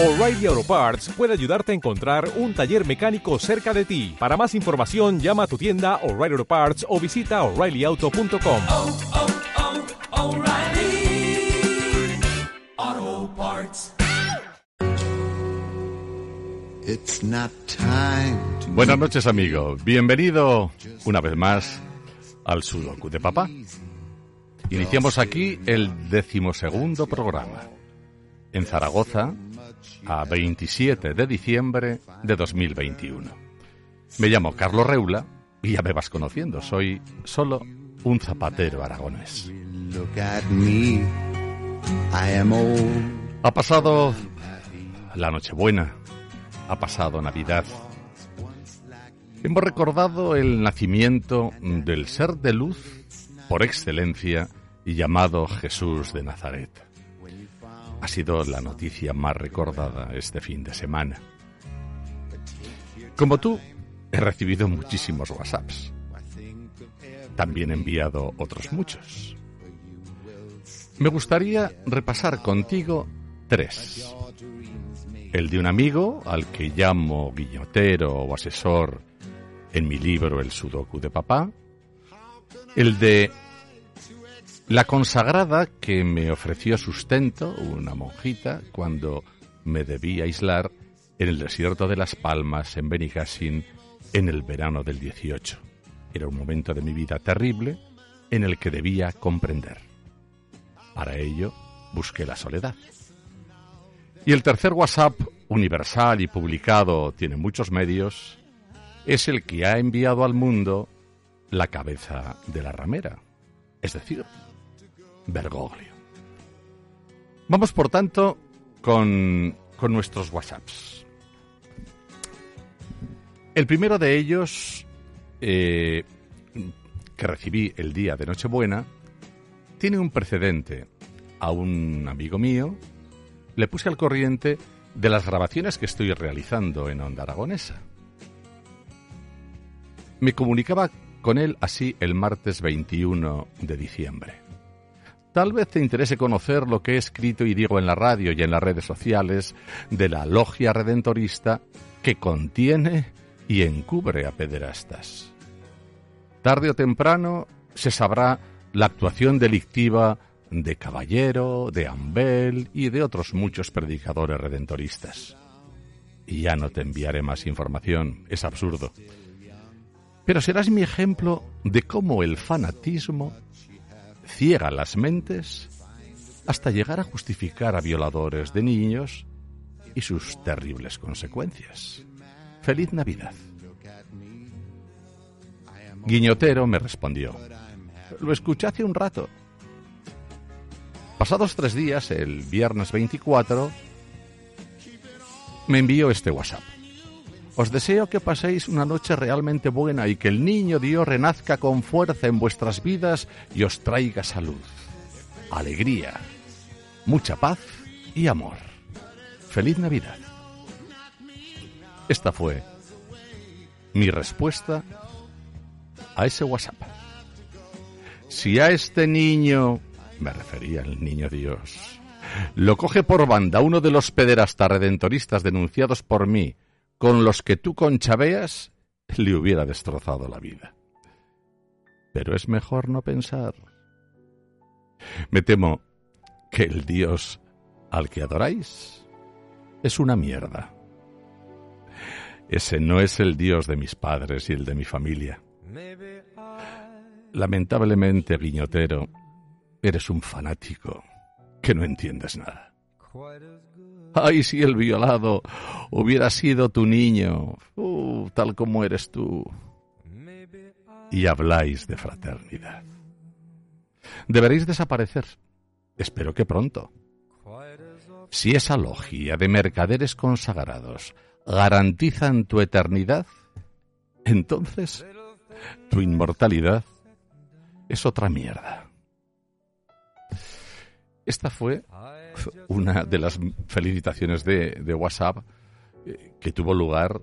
O'Reilly Auto Parts puede ayudarte a encontrar un taller mecánico cerca de ti. Para más información, llama a tu tienda O'Reilly Auto Parts o visita oreillyauto.com. oh, oh, to Buenas noches, amigo. Bienvenido una vez más al Sudoku de Papá. Iniciamos aquí el decimosegundo programa. En Zaragoza, a 27 de diciembre de 2021. Me llamo Carlos Reula y ya me vas conociendo. Soy solo un zapatero aragonés. Ha pasado la Nochebuena, ha pasado Navidad. Hemos recordado el nacimiento del ser de luz por excelencia y llamado Jesús de Nazaret. Ha sido la noticia más recordada este fin de semana. Como tú, he recibido muchísimos WhatsApps. También he enviado otros muchos. Me gustaría repasar contigo tres. El de un amigo al que llamo guillotero o asesor en mi libro El Sudoku de Papá. El de la consagrada que me ofreció sustento, una monjita, cuando me debí aislar en el desierto de Las Palmas, en Benicassin, en el verano del 18. Era un momento de mi vida terrible en el que debía comprender. Para ello, busqué la soledad. Y el tercer WhatsApp, universal y publicado, tiene muchos medios, es el que ha enviado al mundo la cabeza de la ramera, es decir, Bergoglio. Vamos, por tanto, con, con nuestros WhatsApps. El primero de ellos, eh, que recibí el día de Nochebuena, tiene un precedente. A un amigo mío le puse al corriente de las grabaciones que estoy realizando en Onda Aragonesa. Me comunicaba con él así el martes 21 de diciembre. Tal vez te interese conocer lo que he escrito y digo en la radio y en las redes sociales de la logia redentorista que contiene y encubre a pederastas. Tarde o temprano se sabrá la actuación delictiva de Caballero, de Ambel y de otros muchos predicadores redentoristas. Y ya no te enviaré más información, es absurdo. Pero serás mi ejemplo de cómo el fanatismo ciega las mentes hasta llegar a justificar a violadores de niños y sus terribles consecuencias. Feliz Navidad. Guiñotero me respondió. Lo escuché hace un rato. Pasados tres días, el viernes 24, me envió este WhatsApp. Os deseo que paséis una noche realmente buena y que el niño Dios renazca con fuerza en vuestras vidas y os traiga salud, alegría, mucha paz y amor. Feliz Navidad. Esta fue mi respuesta a ese WhatsApp. Si a este niño, me refería al niño Dios, lo coge por banda uno de los pederastas redentoristas denunciados por mí, con los que tú conchabeas, le hubiera destrozado la vida. Pero es mejor no pensar. Me temo que el Dios al que adoráis es una mierda. Ese no es el Dios de mis padres y el de mi familia. Lamentablemente, guiñotero, eres un fanático que no entiendes nada. Ay, si el violado hubiera sido tu niño, uh, tal como eres tú. Y habláis de fraternidad. Deberéis desaparecer. Espero que pronto. Si esa logia de mercaderes consagrados garantizan tu eternidad, entonces tu inmortalidad es otra mierda. Esta fue una de las felicitaciones de, WhatsApp eh, que tuvo lugar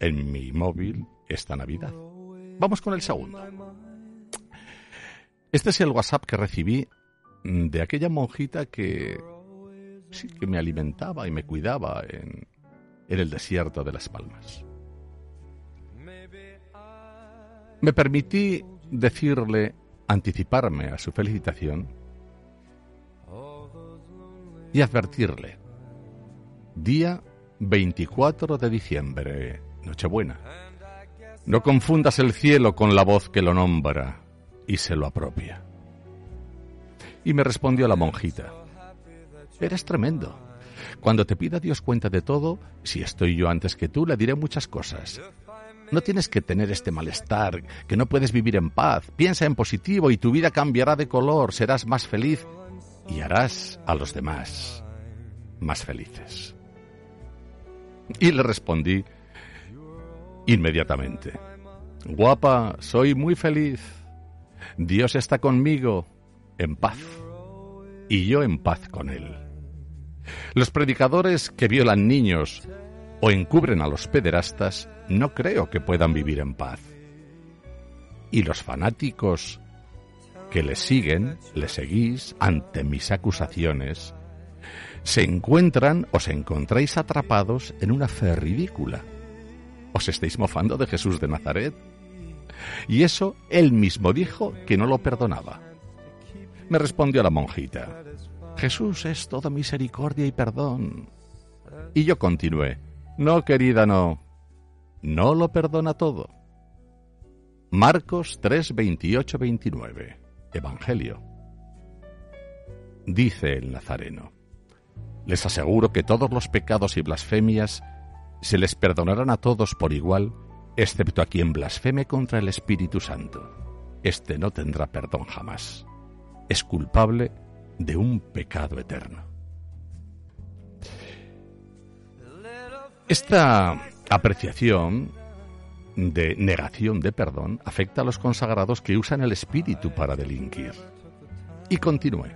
en mi móvil esta Navidad. Vamos con el segundo. Este es el WhatsApp que recibí de aquella monjita que sí, que me alimentaba y me cuidaba en, en el desierto de las Palmas. Me permití decirle, anticiparme a su felicitación y advertirle, día 24 de diciembre, Nochebuena, no confundas el cielo con la voz que lo nombra y se lo apropia. Y me respondió la monjita, eres tremendo. Cuando te pida Dios cuenta de todo, si estoy yo antes que tú, le diré muchas cosas. No tienes que tener este malestar, que no puedes vivir en paz. Piensa en positivo y tu vida cambiará de color, serás más feliz y harás a los demás más felices. Y le respondí inmediatamente, guapa, soy muy feliz. Dios está conmigo en paz y yo en paz con Él. Los predicadores que violan niños o encubren a los pederastas no creo que puedan vivir en paz. Y los fanáticos que le siguen, le seguís ante mis acusaciones, se encuentran, os encontráis atrapados en una fe ridícula. Os estáis mofando de Jesús de Nazaret. Y eso él mismo dijo que no lo perdonaba. Me respondió la monjita, Jesús es toda misericordia y perdón. Y yo continué, no, querida, no. No lo perdona todo. Marcos 3, 28, 29. Evangelio. Dice el Nazareno. Les aseguro que todos los pecados y blasfemias se les perdonarán a todos por igual, excepto a quien blasfeme contra el Espíritu Santo. Este no tendrá perdón jamás. Es culpable de un pecado eterno. Esta apreciación de negación de perdón afecta a los consagrados que usan el espíritu para delinquir. Y continúe.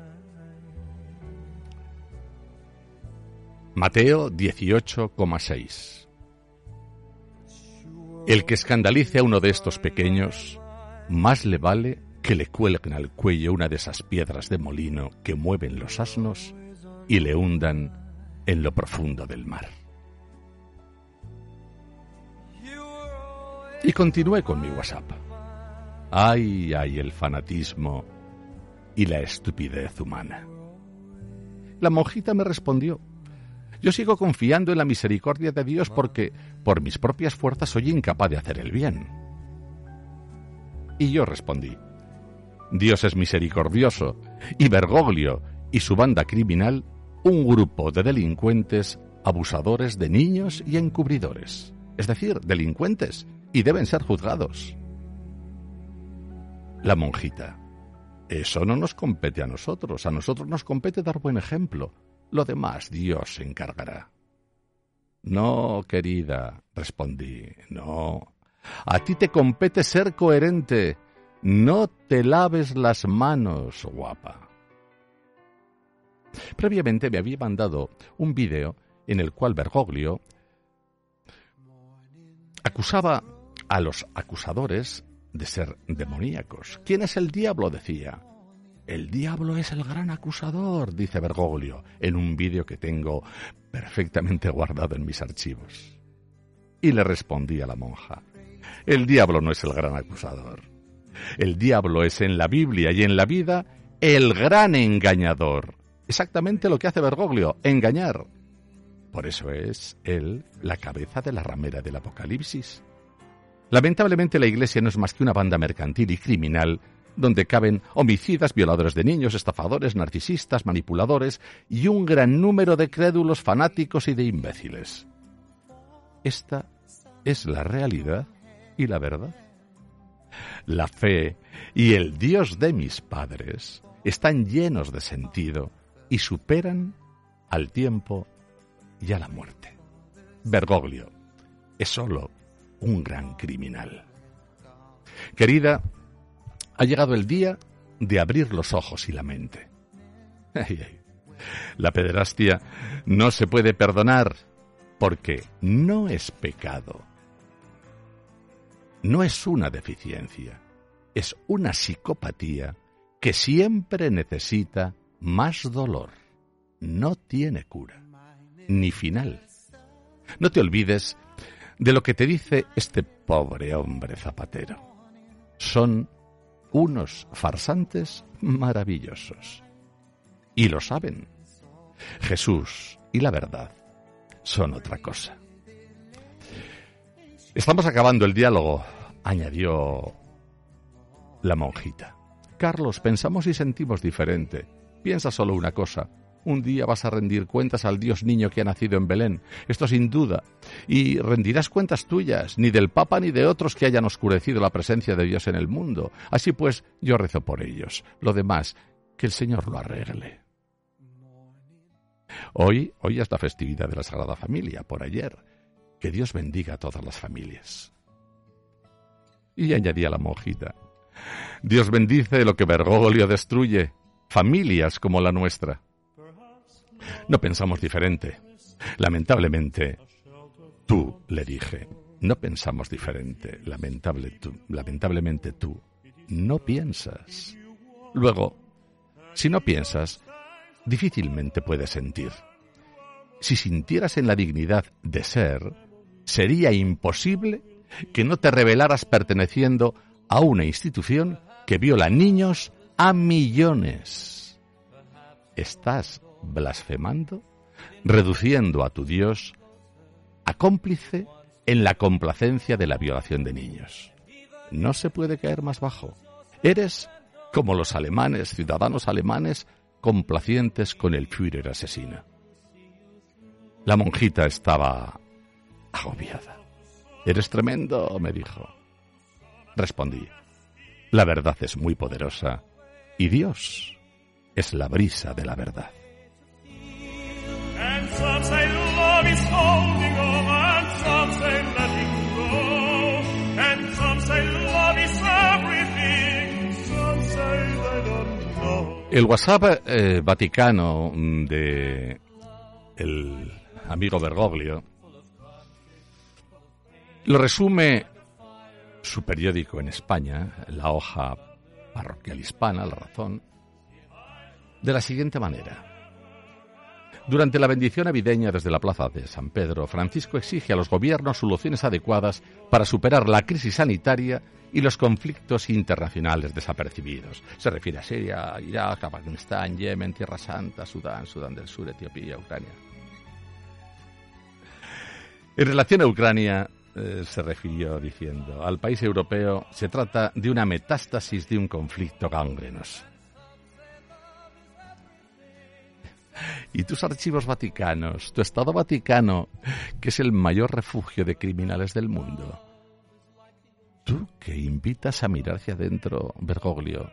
Mateo 18,6 El que escandalice a uno de estos pequeños, más le vale que le cuelguen al cuello una de esas piedras de molino que mueven los asnos y le hundan en lo profundo del mar. Y continué con mi WhatsApp. Ay, ay, el fanatismo y la estupidez humana. La monjita me respondió, yo sigo confiando en la misericordia de Dios porque por mis propias fuerzas soy incapaz de hacer el bien. Y yo respondí, Dios es misericordioso y Bergoglio y su banda criminal un grupo de delincuentes abusadores de niños y encubridores, es decir, delincuentes, y deben ser juzgados. La monjita, eso no nos compete a nosotros, a nosotros nos compete dar buen ejemplo, lo demás Dios se encargará. No, querida, respondí, no. A ti te compete ser coherente. No te laves las manos, guapa. Previamente me había mandado un vídeo en el cual Bergoglio acusaba a los acusadores de ser demoníacos. ¿Quién es el diablo? decía. El diablo es el gran acusador, dice Bergoglio, en un vídeo que tengo perfectamente guardado en mis archivos. Y le respondí a la monja, el diablo no es el gran acusador. El diablo es en la Biblia y en la vida el gran engañador. Exactamente lo que hace Bergoglio, engañar. Por eso es él la cabeza de la ramera del Apocalipsis. Lamentablemente la Iglesia no es más que una banda mercantil y criminal donde caben homicidas, violadores de niños, estafadores, narcisistas, manipuladores y un gran número de crédulos fanáticos y de imbéciles. Esta es la realidad y la verdad. La fe y el Dios de mis padres están llenos de sentido y superan al tiempo y a la muerte. Bergoglio es solo un gran criminal. Querida ha llegado el día de abrir los ojos y la mente. La pederastia no se puede perdonar porque no es pecado. No es una deficiencia, es una psicopatía que siempre necesita más dolor. no tiene cura, ni final. No te olvides de lo que te dice este pobre hombre zapatero. Son unos farsantes maravillosos. Y lo saben. Jesús y la verdad son otra cosa. Estamos acabando el diálogo, añadió la monjita. Carlos, pensamos y sentimos diferente. Piensa solo una cosa. Un día vas a rendir cuentas al Dios niño que ha nacido en Belén, esto sin duda, y rendirás cuentas tuyas, ni del Papa ni de otros que hayan oscurecido la presencia de Dios en el mundo. Así pues, yo rezo por ellos. Lo demás, que el Señor lo arregle. Hoy, hoy es la festividad de la Sagrada Familia, por ayer. Que Dios bendiga a todas las familias. Y añadía la monjita, Dios bendice lo que Bergoglio destruye, familias como la nuestra. No pensamos diferente. Lamentablemente, tú, le dije, no pensamos diferente. Lamentable tú, lamentablemente tú, no piensas. Luego, si no piensas, difícilmente puedes sentir. Si sintieras en la dignidad de ser, sería imposible que no te revelaras perteneciendo a una institución que viola niños a millones. Estás blasfemando, reduciendo a tu Dios a cómplice en la complacencia de la violación de niños. No se puede caer más bajo. Eres como los alemanes, ciudadanos alemanes, complacientes con el Führer asesino. La monjita estaba agobiada. Eres tremendo, me dijo. Respondí, la verdad es muy poderosa y Dios es la brisa de la verdad. El WhatsApp eh, vaticano de el amigo Bergoglio lo resume su periódico en España, la hoja parroquial hispana, La Razón, de la siguiente manera. Durante la bendición navideña desde la plaza de San Pedro, Francisco exige a los gobiernos soluciones adecuadas para superar la crisis sanitaria y los conflictos internacionales desapercibidos. Se refiere a Siria, Irak, Afganistán, Yemen, Tierra Santa, Sudán, Sudán del Sur, Etiopía, Ucrania. En relación a Ucrania, eh, se refirió diciendo, al país europeo se trata de una metástasis de un conflicto gangrenoso. Y tus archivos vaticanos, tu Estado Vaticano, que es el mayor refugio de criminales del mundo. Tú que invitas a mirar hacia adentro, Bergoglio,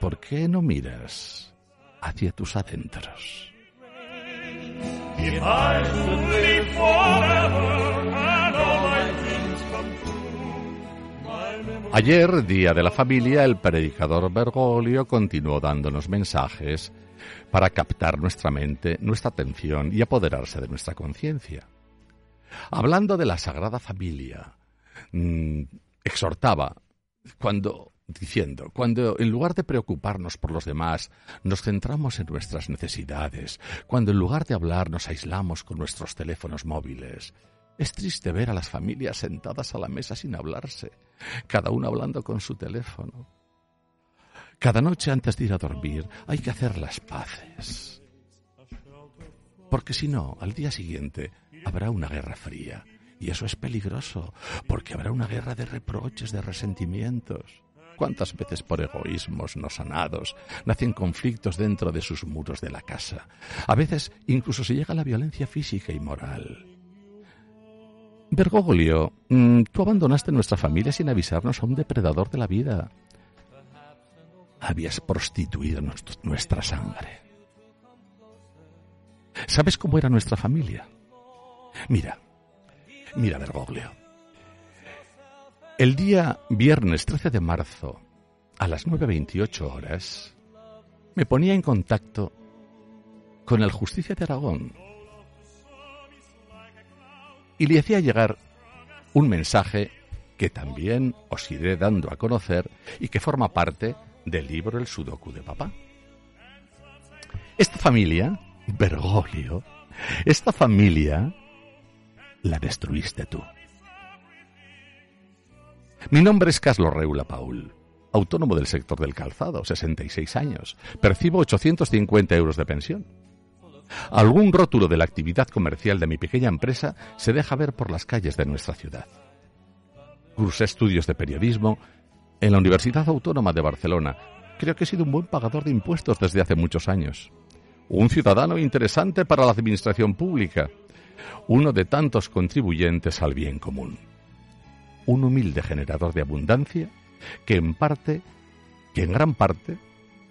¿por qué no miras hacia tus adentros? Ayer, Día de la Familia, el predicador Bergoglio continuó dándonos mensajes para captar nuestra mente, nuestra atención y apoderarse de nuestra conciencia. Hablando de la Sagrada Familia, mm, exhortaba cuando diciendo, cuando en lugar de preocuparnos por los demás, nos centramos en nuestras necesidades, cuando en lugar de hablar nos aislamos con nuestros teléfonos móviles, es triste ver a las familias sentadas a la mesa sin hablarse, cada uno hablando con su teléfono. Cada noche antes de ir a dormir hay que hacer las paces. Porque si no, al día siguiente habrá una guerra fría. Y eso es peligroso, porque habrá una guerra de reproches, de resentimientos. ¿Cuántas veces por egoísmos no sanados nacen conflictos dentro de sus muros de la casa? A veces incluso se llega a la violencia física y moral. Bergoglio, mm, tú abandonaste nuestra familia sin avisarnos a un depredador de la vida. Habías prostituido nuestra sangre. ¿Sabes cómo era nuestra familia? Mira, mira, Bergoglio. El día viernes 13 de marzo, a las 9.28 horas, me ponía en contacto con el Justicia de Aragón y le hacía llegar un mensaje que también os iré dando a conocer y que forma parte del libro El Sudoku de Papá. Esta familia, Bergoglio, esta familia la destruiste tú. Mi nombre es Carlos Reula Paul, autónomo del sector del calzado, 66 años. Percibo 850 euros de pensión. Algún rótulo de la actividad comercial de mi pequeña empresa se deja ver por las calles de nuestra ciudad. Cursé estudios de periodismo en la Universidad Autónoma de Barcelona. Creo que he sido un buen pagador de impuestos desde hace muchos años. Un ciudadano interesante para la administración pública. Uno de tantos contribuyentes al bien común un humilde generador de abundancia que en parte, que en gran parte,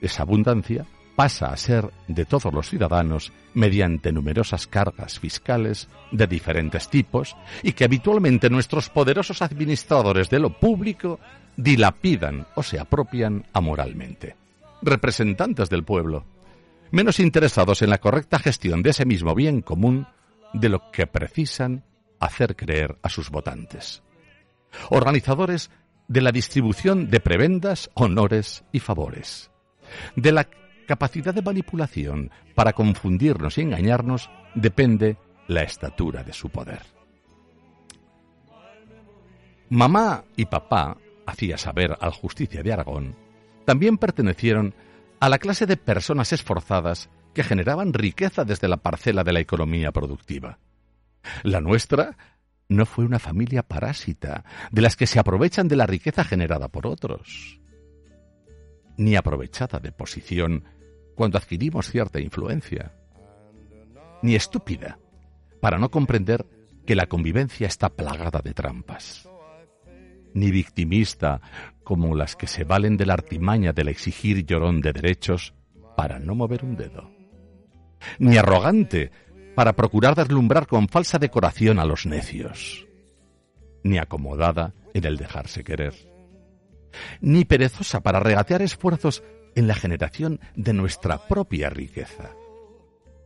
esa abundancia pasa a ser de todos los ciudadanos mediante numerosas cargas fiscales de diferentes tipos y que habitualmente nuestros poderosos administradores de lo público dilapidan o se apropian amoralmente. Representantes del pueblo, menos interesados en la correcta gestión de ese mismo bien común de lo que precisan hacer creer a sus votantes organizadores de la distribución de prebendas, honores y favores, de la capacidad de manipulación para confundirnos y engañarnos depende la estatura de su poder. Mamá y papá, hacía saber al Justicia de Aragón, también pertenecieron a la clase de personas esforzadas que generaban riqueza desde la parcela de la economía productiva. La nuestra no fue una familia parásita, de las que se aprovechan de la riqueza generada por otros, ni aprovechada de posición cuando adquirimos cierta influencia, ni estúpida, para no comprender que la convivencia está plagada de trampas, ni victimista como las que se valen de la artimaña del exigir llorón de derechos para no mover un dedo, ni arrogante para procurar deslumbrar con falsa decoración a los necios, ni acomodada en el dejarse querer, ni perezosa para regatear esfuerzos en la generación de nuestra propia riqueza,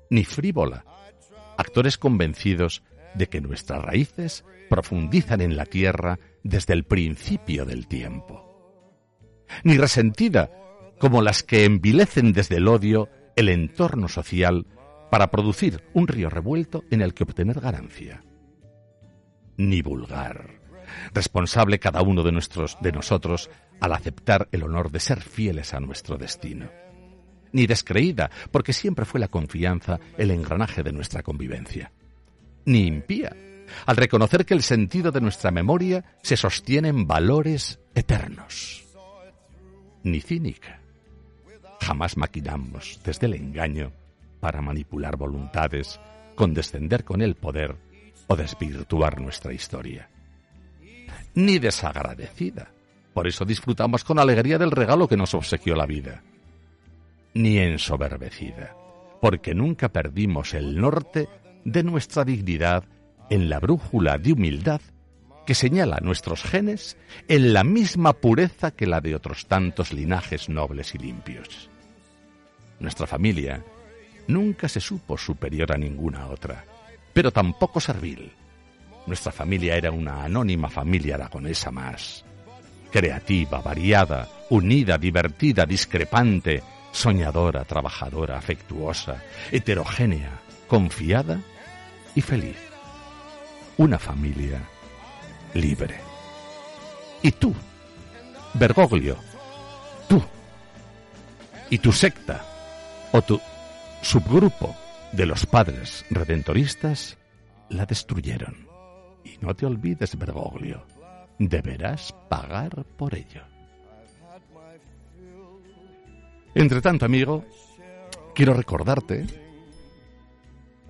ni frívola, actores convencidos de que nuestras raíces profundizan en la tierra desde el principio del tiempo, ni resentida como las que envilecen desde el odio el entorno social para producir un río revuelto en el que obtener ganancia. Ni vulgar, responsable cada uno de, nuestros, de nosotros al aceptar el honor de ser fieles a nuestro destino. Ni descreída, porque siempre fue la confianza el engranaje de nuestra convivencia. Ni impía, al reconocer que el sentido de nuestra memoria se sostiene en valores eternos. Ni cínica. Jamás maquinamos desde el engaño para manipular voluntades, condescender con el poder o desvirtuar nuestra historia. Ni desagradecida. Por eso disfrutamos con alegría del regalo que nos obsequió la vida. Ni ensoberbecida, porque nunca perdimos el norte de nuestra dignidad en la brújula de humildad que señala nuestros genes en la misma pureza que la de otros tantos linajes nobles y limpios. Nuestra familia nunca se supo superior a ninguna otra, pero tampoco servil. Nuestra familia era una anónima familia aragonesa más, creativa, variada, unida, divertida, discrepante, soñadora, trabajadora, afectuosa, heterogénea, confiada y feliz. Una familia libre. Y tú, Bergoglio, tú, y tu secta, o tu subgrupo de los padres redentoristas la destruyeron. Y no te olvides, Bergoglio, deberás pagar por ello. Entre tanto, amigo, quiero recordarte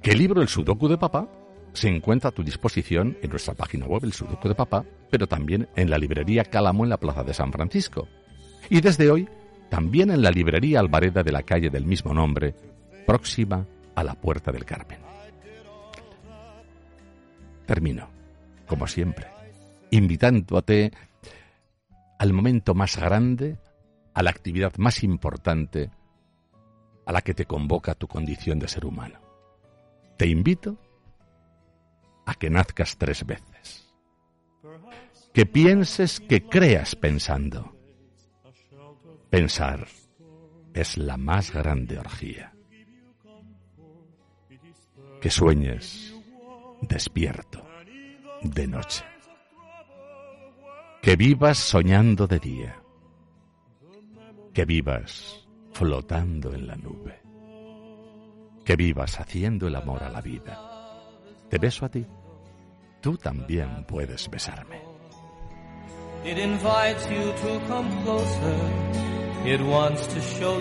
que el libro El Sudoku de Papá se encuentra a tu disposición en nuestra página web, El Sudoku de Papá, pero también en la librería Cálamo en la Plaza de San Francisco. Y desde hoy, también en la librería Alvareda de la calle del mismo nombre, próxima a la puerta del Carmen. Termino, como siempre, invitándote al momento más grande, a la actividad más importante a la que te convoca tu condición de ser humano. Te invito a que nazcas tres veces. Que pienses, que creas pensando. Pensar es la más grande orgía Que sueñes despierto de noche. Que vivas soñando de día. Que vivas flotando en la nube. Que vivas haciendo el amor a la vida. Te beso a ti. Tú también puedes besarme. It invites you to come closer. It wants to show